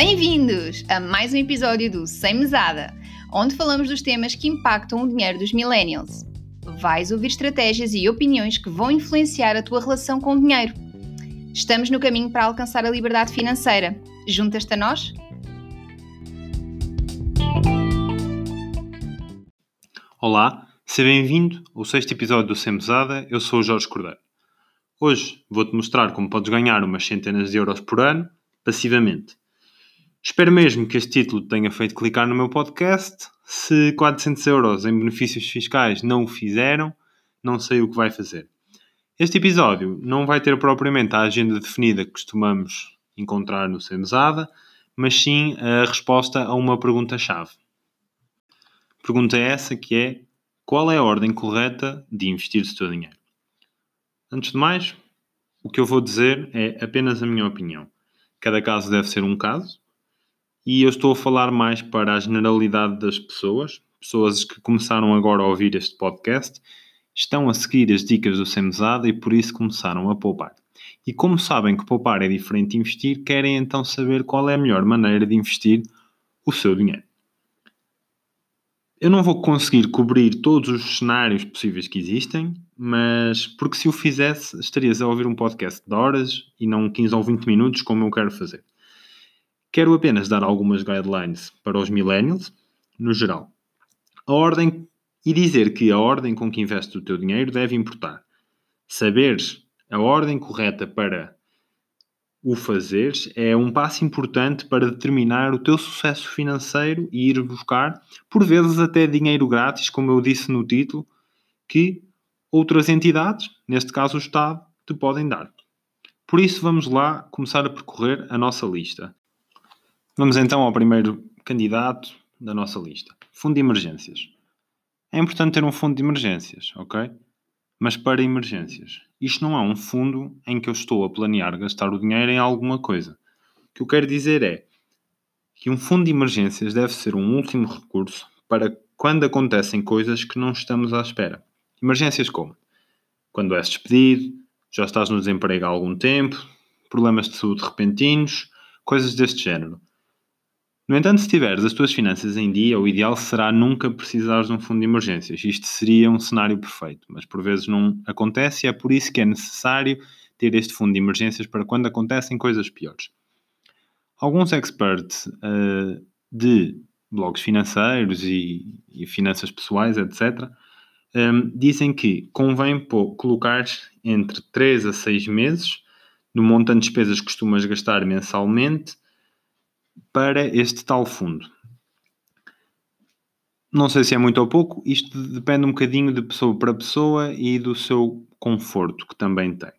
Bem-vindos a mais um episódio do Sem Mesada, onde falamos dos temas que impactam o dinheiro dos millennials. Vais ouvir estratégias e opiniões que vão influenciar a tua relação com o dinheiro. Estamos no caminho para alcançar a liberdade financeira. Juntas-te a nós? Olá, seja bem-vindo ao sexto episódio do Sem Mesada. Eu sou o Jorge Cordeiro. Hoje vou-te mostrar como podes ganhar umas centenas de euros por ano passivamente. Espero mesmo que este título tenha feito clicar no meu podcast. Se 400 euros em benefícios fiscais não o fizeram, não sei o que vai fazer. Este episódio não vai ter propriamente a agenda definida que costumamos encontrar no Semesada, mas sim a resposta a uma pergunta-chave. Pergunta essa que é: qual é a ordem correta de investir o teu dinheiro? Antes de mais, o que eu vou dizer é apenas a minha opinião. Cada caso deve ser um caso e eu estou a falar mais para a generalidade das pessoas, pessoas que começaram agora a ouvir este podcast, estão a seguir as dicas do Semesada e por isso começaram a poupar. E como sabem que poupar é diferente de investir, querem então saber qual é a melhor maneira de investir o seu dinheiro. Eu não vou conseguir cobrir todos os cenários possíveis que existem, mas porque se o fizesse, estarias a ouvir um podcast de horas e não 15 ou 20 minutos como eu quero fazer. Quero apenas dar algumas guidelines para os millennials, no geral. A ordem e dizer que a ordem com que investes o teu dinheiro deve importar. Saberes a ordem correta para o fazeres é um passo importante para determinar o teu sucesso financeiro e ir buscar, por vezes até dinheiro grátis, como eu disse no título, que outras entidades, neste caso o Estado, te podem dar. Por isso, vamos lá começar a percorrer a nossa lista. Vamos então ao primeiro candidato da nossa lista: Fundo de Emergências. É importante ter um fundo de emergências, ok? Mas para emergências. Isto não é um fundo em que eu estou a planear gastar o dinheiro em alguma coisa. O que eu quero dizer é que um fundo de emergências deve ser um último recurso para quando acontecem coisas que não estamos à espera. Emergências como? Quando és despedido, já estás no desemprego há algum tempo, problemas de saúde repentinos, coisas deste género. No entanto, se tiveres as tuas finanças em dia, o ideal será nunca precisares de um fundo de emergências. Isto seria um cenário perfeito, mas por vezes não acontece e é por isso que é necessário ter este fundo de emergências para quando acontecem coisas piores. Alguns experts uh, de blogs financeiros e, e, finanças pessoais, etc., um, eh, dizem que convém colocar entre 3 a 6 meses no montante de despesas que costumas gastar mensalmente para este tal fundo. Não sei se é muito ou pouco, isto depende um bocadinho de pessoa para pessoa e do seu conforto que também tem.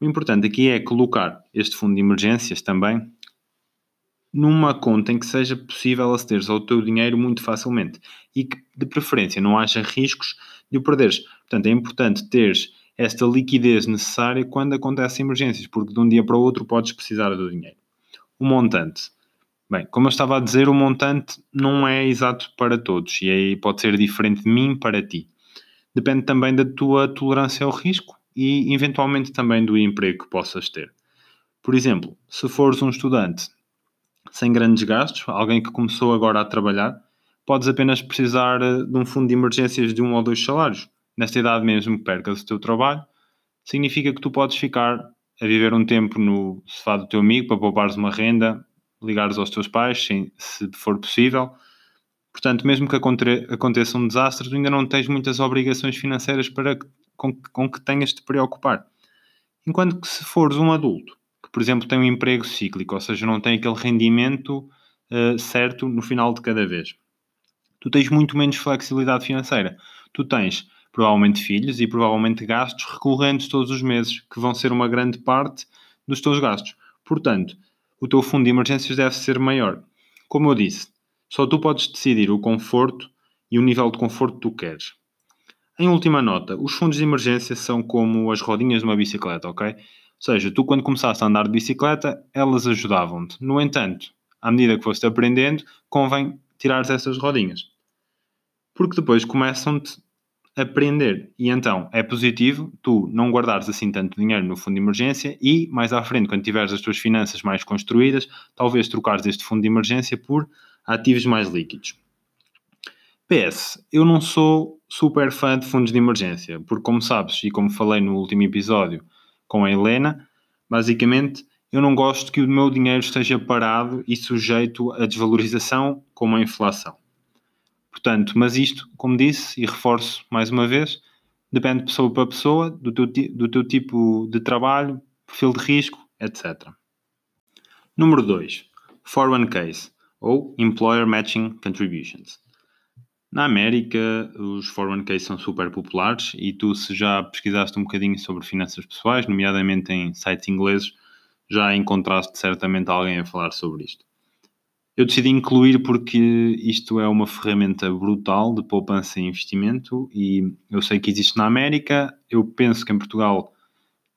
O importante aqui é colocar este fundo de emergências também numa conta em que seja possível aceder ao teu dinheiro muito facilmente e que, de preferência, não haja riscos de o perderes. Portanto, é importante teres esta liquidez necessária quando acontecem emergências, porque de um dia para o outro podes precisar do dinheiro. O montante Bem, como eu estava a dizer, o montante não é exato para todos e aí pode ser diferente de mim para ti. Depende também da tua tolerância ao risco e, eventualmente, também do emprego que possas ter. Por exemplo, se fores um estudante sem grandes gastos, alguém que começou agora a trabalhar, podes apenas precisar eh, de um fundo de emergências de um ou dois salários. Nesta idade mesmo que percas o teu trabalho, significa que tu podes ficar a viver um tempo no sofá do teu amigo para poupares uma renda ligares aos teus pais, sim, se for possível. Portanto, mesmo que aconteça um desastre, tu ainda não tens muitas obrigações financeiras para com, com que tenhas de te preocupar. Enquanto que se fores um adulto, que por exemplo tem um emprego cíclico, ou seja, não tem aquele rendimento uh, certo no final de cada vez, tu tens muito menos flexibilidade financeira. Tu tens provavelmente filhos e provavelmente gastos recorrentes todos os meses, que vão ser uma grande parte dos teus gastos. Portanto, o teu fundo de emergências deve ser maior. Como eu disse, só tu podes decidir o conforto e o nível de conforto que tu queres. Em última nota, os fundos de emergência são como as rodinhas de uma bicicleta, ok? Ou seja, tu quando começaste a andar de bicicleta, elas ajudavam-te. No entanto, à medida que foste aprendendo, convém tirares essas rodinhas. Porque depois começam-te aprender. E então é positivo tu não guardares assim tanto dinheiro no fundo de emergência e mais à frente, quando tiveres as tuas finanças mais construídas, talvez trocares este fundo de emergência por ativos mais líquidos. PS, eu não sou super fã de fundos de emergência, porque como sabes e como falei no último episódio com a Helena, basicamente eu não gosto que o meu dinheiro esteja parado e sujeito à desvalorização como a inflação. Portanto, mas isto, como disse, e reforço mais uma vez, depende de pessoa para pessoa, do teu, do teu tipo de trabalho, perfil de risco, etc. Número 2. 401ks, ou Employer Matching Contributions. Na América, os 401ks são super populares e tu, se já pesquisaste um bocadinho sobre finanças pessoais, nomeadamente em sites ingleses, já encontraste certamente alguém a falar sobre isto. Eu decidi incluir porque isto é uma ferramenta brutal de poupança e investimento e eu sei que existe na América, eu penso que em Portugal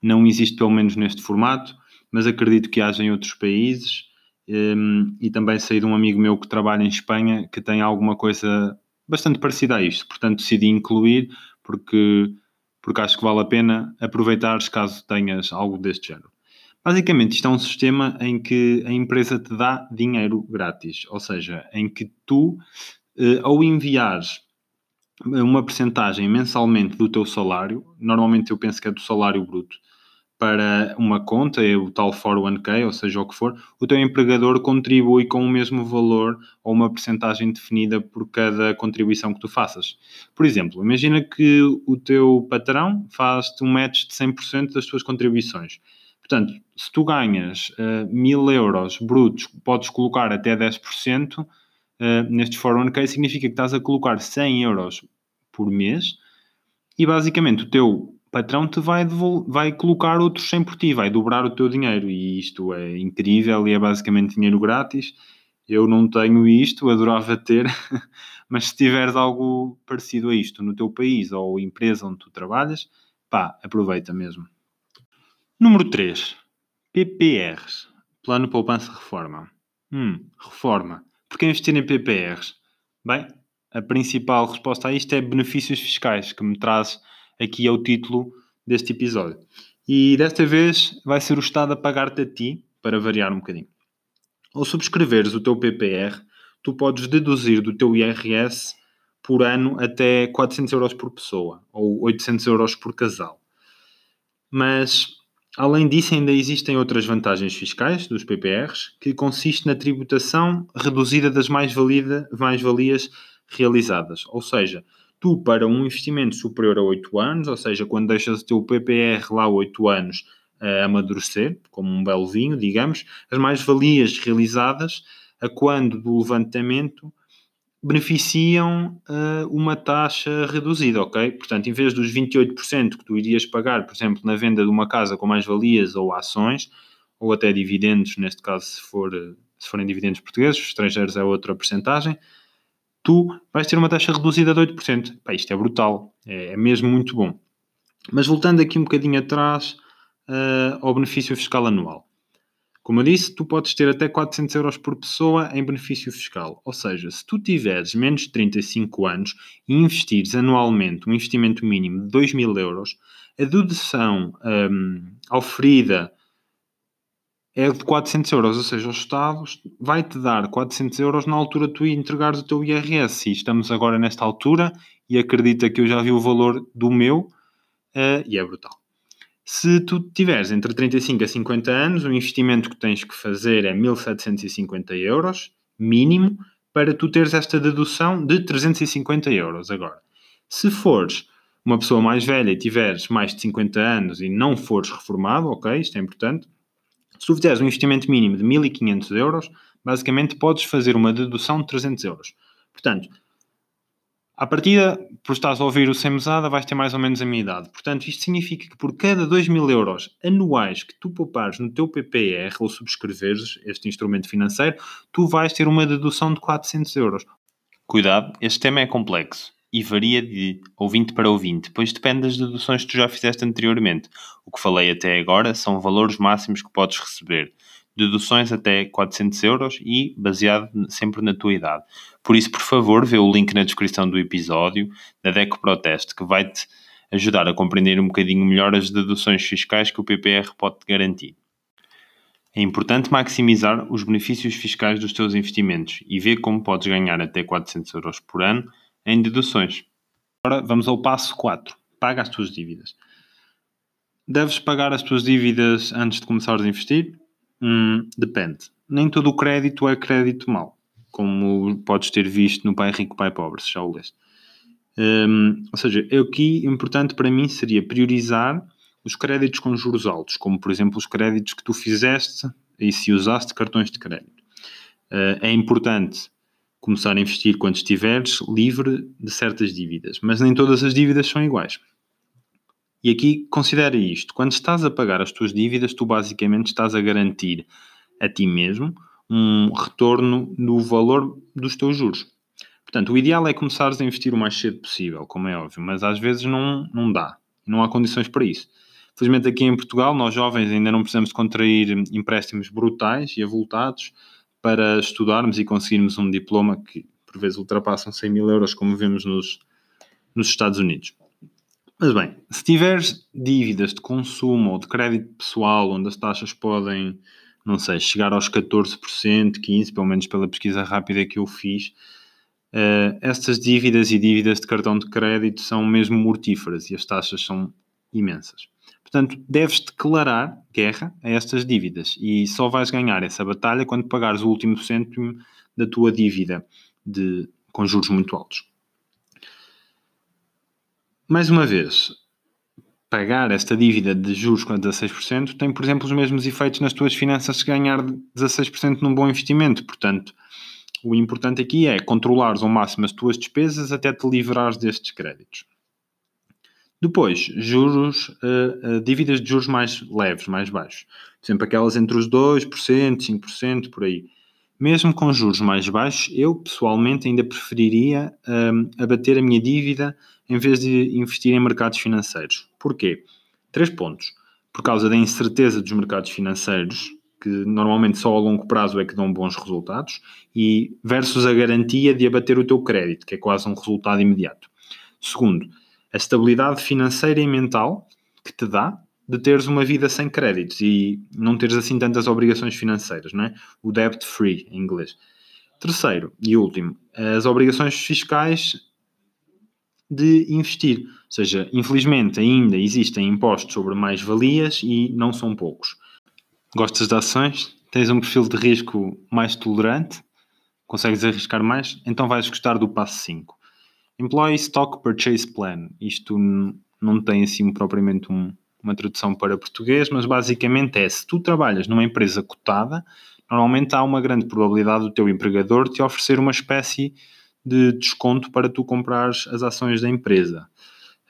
não existe pelo menos neste formato, mas acredito que haja em outros países. Um, e também sei de um amigo meu que trabalha em Espanha que tem alguma coisa bastante parecida a isto, portanto decidi incluir porque, porque acho que vale a pena aproveitares caso tenhas algo deste género. Basicamente, isto é um sistema em que a empresa te dá dinheiro grátis, ou seja, em que tu, eh, ao enviares uma percentagem mensalmente do teu salário, normalmente eu penso que é do salário bruto, para uma conta, é o tal 401k, ou seja, o que for, o teu empregador contribui com o mesmo valor ou uma percentagem definida por cada contribuição que tu faças. Por exemplo, imagina que o teu patrão faz-te um match de 100% das tuas contribuições Portanto, se tu ganhas uh, mil euros brutos, podes colocar até 10% uh, eh, nestes 401k, significa que estás a colocar 100 euros por mês e basicamente o teu patrão te vai, vai colocar outros 100 por ti, vai dobrar o teu dinheiro e isto é incrível e é basicamente dinheiro grátis. Eu não tenho isto, adorava ter, mas se tiveres algo parecido a isto no teu país ou empresa onde tu trabalhas, pá, aproveita mesmo. Número 3. PPRs. Plano Poupança Reforma. Hum, reforma. Por que investir em PPRs? Bem, a principal resposta a isto é benefícios fiscais, que me traz aqui ao título deste episódio. E desta vez vai ser o Estado a pagar-te a ti, para variar um bocadinho. Ao subscreveres o teu PPR, tu podes deduzir do teu IRS por ano até 400 euros por pessoa, ou 800 euros por casal. Mas Além disso, ainda existem outras vantagens fiscais dos PPRs, que consiste na tributação reduzida das mais-valias realizadas. Ou seja, tu, para um investimento superior a 8 anos, ou seja, quando deixas o teu PPR lá 8 anos a amadurecer, como um belo vinho, digamos, as mais-valias realizadas, a quando do levantamento, beneficiam uh, uma taxa reduzida, ok? Portanto, em vez dos 28% que tu irias pagar, por exemplo, na venda de uma casa com mais-valias ou ações, ou até dividendos, neste caso, se, for, se forem dividendos portugueses, estrangeiros é outra percentagem, tu vais ter uma taxa reduzida de 8%. Pá, isto é brutal, é, é, mesmo muito bom. Mas voltando aqui um bocadinho atrás uh, ao benefício fiscal anual. Como eu disse, tu podes ter até 400 euros por pessoa em benefício fiscal. Ou seja, se tu tiveres menos de 35 anos e investires anualmente um investimento mínimo de 2 mil euros, a dedução um, oferida é de 400 euros, ou seja, o Estado vai-te dar 400 euros na altura de tu entregares o teu IRS. E estamos agora nesta altura e acredita que eu já vi o valor do meu uh, e é brutal. Se tu tiveres entre 35 a 50 anos, o investimento que tens que fazer é 1750 euros, mínimo, para tu teres esta dedução de 350 euros agora. Se fores uma pessoa mais velha e tiveres mais de 50 anos e não fores reformado, ok, isto é importante, se tu fizeres um investimento mínimo de 1500 euros, basicamente podes fazer uma dedução de 300 euros. Portanto, à partida, por estares a ouvir o Sem Mesada, vais ter mais ou menos a minha idade. Portanto, isto significa que por cada 2 mil euros anuais que tu poupares no teu PPR ou subscreveres este instrumento financeiro, tu vais ter uma dedução de 400 euros. Cuidado, este tema é complexo e varia de ouvinte para ouvinte, pois depende das deduções que tu já fizeste anteriormente. O que falei até agora são valores máximos que podes receber deduções até 400 euros e baseado sempre na tua idade. Por isso, por favor, vê o link na descrição do episódio da DECO Proteste, que vai-te ajudar a compreender um bocadinho melhor as deduções fiscais que o PPR pode te garantir. É importante maximizar os benefícios fiscais dos teus investimentos e ver como podes ganhar até 400 euros por ano em deduções. Agora vamos ao passo 4. Paga as tuas dívidas. Deves pagar as tuas dívidas antes de começares a investir? Hum, depende. Nem todo o crédito é crédito mau, como podes ter visto no Pai Rico, Pai Pobre, se já o leste. Um, ou seja, aqui importante para mim seria priorizar os créditos com juros altos, como por exemplo os créditos que tu fizeste e se usaste cartões de crédito. Uh, é importante começar a investir quando estiveres livre de certas dívidas, mas nem todas as dívidas são iguais. E aqui considera isto: quando estás a pagar as tuas dívidas, tu basicamente estás a garantir a ti mesmo um retorno no valor dos teus juros. Portanto, o ideal é começares a investir o mais cedo possível, como é óbvio, mas às vezes não, não dá, não há condições para isso. Felizmente aqui em Portugal, nós jovens ainda não precisamos contrair empréstimos brutais e avultados para estudarmos e conseguirmos um diploma que por vezes ultrapassam 100 mil euros, como vemos nos, nos Estados Unidos. Mas bem, se tiveres dívidas de consumo ou de crédito pessoal, onde as taxas podem, não sei, chegar aos 14%, 15%, pelo menos pela pesquisa rápida que eu fiz, uh, estas dívidas e dívidas de cartão de crédito são mesmo mortíferas e as taxas são imensas. Portanto, deves declarar guerra a estas dívidas e só vais ganhar essa batalha quando pagares o último cêntimo da tua dívida de, com juros muito altos mais uma vez, pagar esta dívida de juros com 16% tem, por exemplo, os mesmos efeitos nas tuas finanças se ganhar 16% num bom investimento. Portanto, o importante aqui é controlares ao máximo as tuas despesas até te livrares destes créditos. Depois, juros, uh, uh, dívidas de juros mais leves, mais baixos. Por exemplo, aquelas entre os 2%, 5%, por aí. Mesmo com juros mais baixos, eu pessoalmente ainda preferiria um, abater a minha dívida em vez de investir em mercados financeiros. Porquê? Três pontos. Por causa da incerteza dos mercados financeiros, que normalmente só a longo prazo é que dão bons resultados, e versus a garantia de abater o teu crédito, que é quase um resultado imediato. Segundo, a estabilidade financeira e mental que te dá de teres uma vida sem créditos e não teres assim tantas obrigações financeiras, não é? O debt free em inglês. Terceiro e último, as obrigações fiscais de investir. Ou seja, infelizmente ainda existem impostos sobre mais-valias e não são poucos. Gostas de ações? Tens um perfil de risco mais tolerante? Consegues arriscar mais? Então vais gostar do passo 5. Employee Stock Purchase Plan. Isto não tem assim propriamente um, uma tradução para português, mas basicamente é se tu trabalhas numa empresa cotada, normalmente há uma grande probabilidade do teu empregador te oferecer uma espécie de desconto para tu comprares as ações da empresa.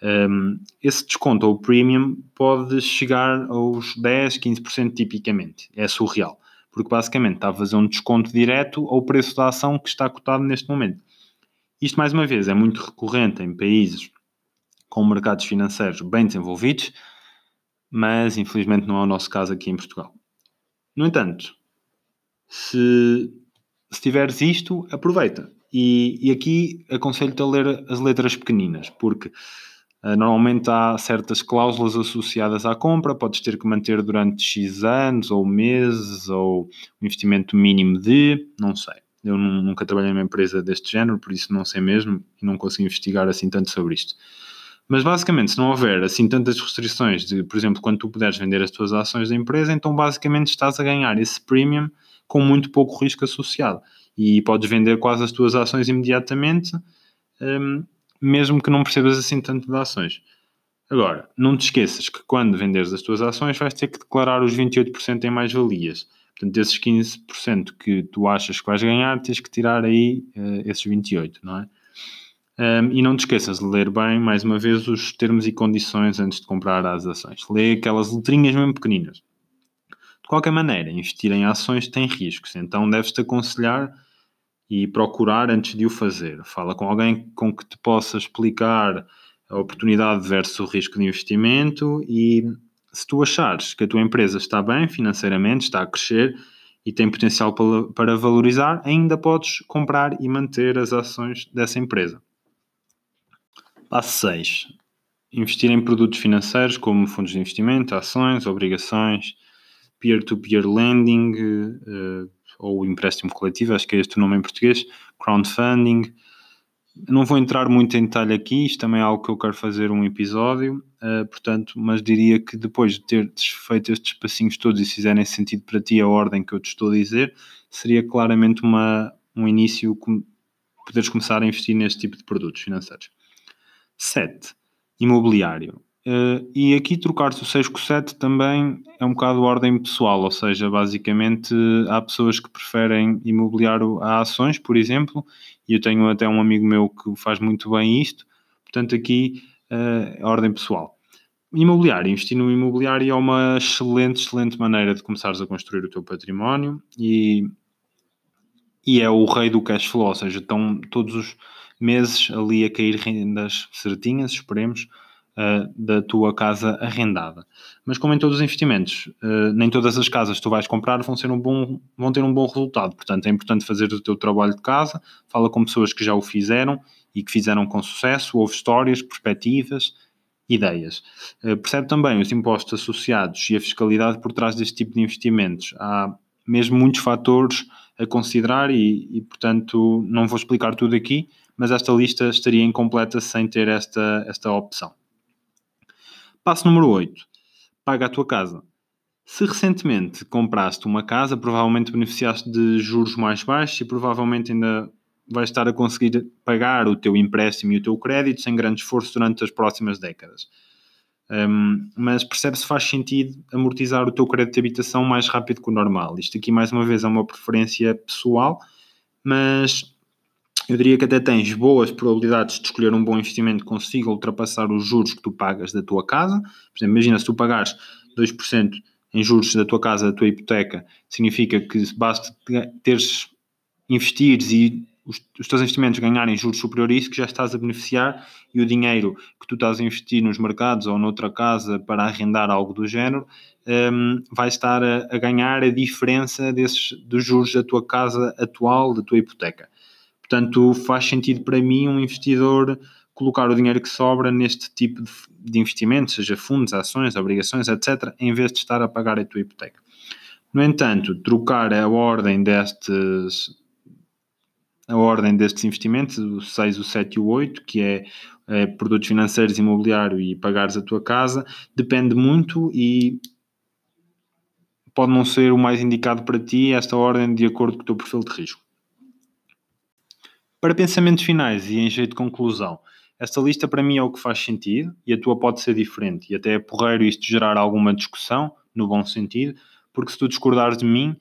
Um, esse desconto ou premium pode chegar aos 10, 15% tipicamente. É surreal. Porque basicamente está a fazer um desconto direto ao preço da ação que está cotado neste momento. Isto, mais uma vez, é muito recorrente em países com mercados financeiros bem desenvolvidos, mas infelizmente não é o nosso caso aqui em Portugal. No entanto, se, se tiveres isto, aproveita. E, e aqui aconselho-te a ler as letras pequeninas, porque uh, normalmente há certas cláusulas associadas à compra, podes ter que manter durante X anos, ou meses, ou um investimento mínimo de, não sei. Eu nunca trabalhei numa empresa deste género, por isso não sei mesmo e não consigo investigar assim tanto sobre isto. Mas basicamente, se não houver assim tantas restrições de, por exemplo, quando tu puderes vender as tuas ações da empresa, então basicamente estás a ganhar esse premium com muito pouco risco associado e podes vender quase as tuas ações imediatamente, um, mesmo que não percebas assim tanto de ações. Agora, não te esqueças que quando venderes as tuas ações vais ter que declarar os 28% em mais-valias. Portanto, desses 15% que tu achas que vais ganhar, tens que tirar aí uh, esses 28%, não é? Um, e não te esqueças de ler bem, mais uma vez, os termos e condições antes de comprar as ações. Lê aquelas letrinhas mesmo pequeninas. Qualquer maneira, investir em ações tem riscos, então deves-te aconselhar e procurar antes de o fazer. Fala com alguém com que te possa explicar a oportunidade versus o risco de investimento e se tu achares que a tua empresa está bem financeiramente, está a crescer, e tem potencial para valorizar, ainda podes comprar e manter as ações dessa empresa. Passo 6. Investir em produtos financeiros como fundos de investimento, ações, obrigações, peer-to-peer lending uh, ou empréstimo coletivo, acho que é este o nome em português, crowdfunding. Não vou entrar muito em detalhe aqui, isto também é algo que eu quero fazer um episódio, uh, portanto, mas diria que depois de ter feito estes passinhos todos e se fizerem sentido para ti a ordem que eu te estou a dizer, seria claramente uma, um início com, poderes começar a investir neste tipo de produtos financeiros. 7. Imobiliário. Uh, e aqui trocar-se o 6 com o 7 também é um bocado ordem pessoal, ou seja, basicamente há pessoas que preferem imobiliar a ações, por exemplo, e eu tenho até um amigo meu que faz muito bem isto, portanto aqui uh, ordem pessoal. Imobiliário, investir no imobiliário é uma excelente, excelente maneira de começares a construir o teu património e, e é o rei do cash flow, ou seja, estão todos os meses ali a cair rendas certinhas, esperemos, uh, da tua casa arrendada. Mas como em todos os investimentos, uh, nem todas as casas que tu vais comprar vão, ser um bom, vão ter um bom resultado. Portanto, é importante fazer o teu trabalho de casa, fala com pessoas que já o fizeram e que fizeram com sucesso, ouve histórias, perspectivas, ideias. Uh, percebe também os impostos associados e a fiscalidade por trás deste tipo de investimentos. Há mesmo muitos fatores a considerar e, e, portanto, não vou explicar tudo aqui, mas esta lista estaria incompleta sem ter esta, esta opção. Passo número 8. Paga a tua casa. Se recentemente compraste uma casa, provavelmente beneficiaste de juros mais baixos e provavelmente ainda vais estar a conseguir pagar o teu empréstimo e o teu crédito sem grande esforço durante as próximas décadas. Um, mas percebe se faz sentido amortizar o teu crédito de habitação mais rápido que o normal. Isto aqui, mais uma vez, é uma preferência pessoal, mas eu diria que até tens boas probabilidades de escolher um bom investimento que consiga ultrapassar os juros que tu pagas da tua casa. Por exemplo, imagina se tu pagares 2% em juros da tua casa, da tua hipoteca, significa que basta teres investires e os, os teus investimentos ganharem juros superiores a isso, que já estás a beneficiar e o dinheiro que tu estás a investir nos mercados ou noutra casa para arrendar algo do género, um, vai estar a, a, ganhar a diferença desses, dos juros da tua casa atual, da tua hipoteca. Portanto, faz sentido para mim um investidor colocar o dinheiro que sobra neste tipo de, investimentos, seja fundos, ações, obrigações, etc., em vez de estar a pagar a tua hipoteca. No entanto, trocar a ordem destes a ordem destes investimentos, o 6, o 7 e o 8, que é, é produtos financeiros, imobiliário e pagares a tua casa, depende muito e pode não ser o mais indicado para ti esta ordem de acordo com o teu perfil de risco. Para pensamentos finais e em jeito de conclusão, esta lista para mim é o que faz sentido e a tua pode ser diferente e até é porreiro isto gerar alguma discussão, no bom sentido, porque se tu discordares de mim,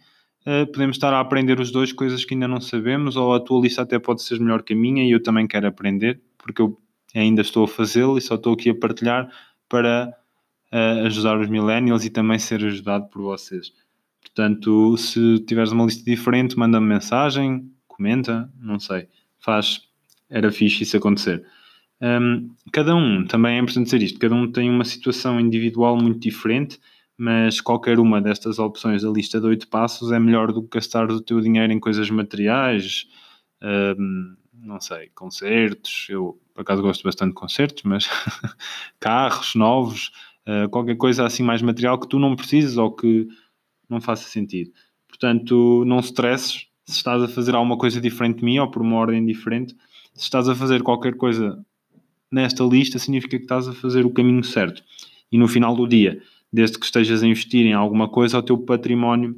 uh, podemos estar a aprender os dois coisas que ainda não sabemos ou a tua lista até pode ser melhor que a minha e eu também quero aprender, porque eu ainda estou a fazê-lo e só estou aqui a partilhar para uh, ajudar os millennials e também ser ajudado por vocês. Portanto, se tiveres uma lista diferente, manda-me mensagem, comenta, não sei faz, era fixe isso acontecer. Um, cada um, também é importante dizer isto, cada um tem uma situação individual muito diferente, mas qualquer uma destas opções da lista de oito passos é melhor do que gastar o teu dinheiro em coisas materiais, um, não sei, concertos, eu por acaso gosto bastante de concertos, mas carros novos, uh, qualquer coisa assim mais material que tu não precisas ou que não faça sentido. Portanto, não stresses, se estás a fazer alguma coisa diferente de mim ou por uma ordem diferente, se estás a fazer qualquer coisa nesta lista, significa que estás a fazer o caminho certo. E no final do dia, desde que estejas a investir em alguma coisa, o teu património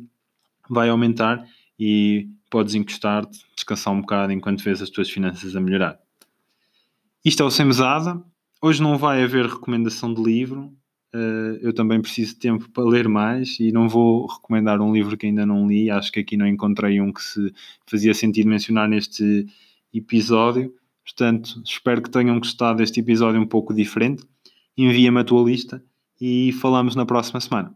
vai aumentar e podes encostar-te, descansar um bocado enquanto vês as tuas finanças a melhorar. Isto é o Sem Mesada. Hoje não vai haver recomendação de livro, eu também preciso de tempo para ler mais e não vou recomendar um livro que ainda não li. Acho que aqui não encontrei um que se fazia sentido mencionar neste episódio. Portanto, espero que tenham gostado deste episódio um pouco diferente. Envia-me a tua lista e falamos na próxima semana.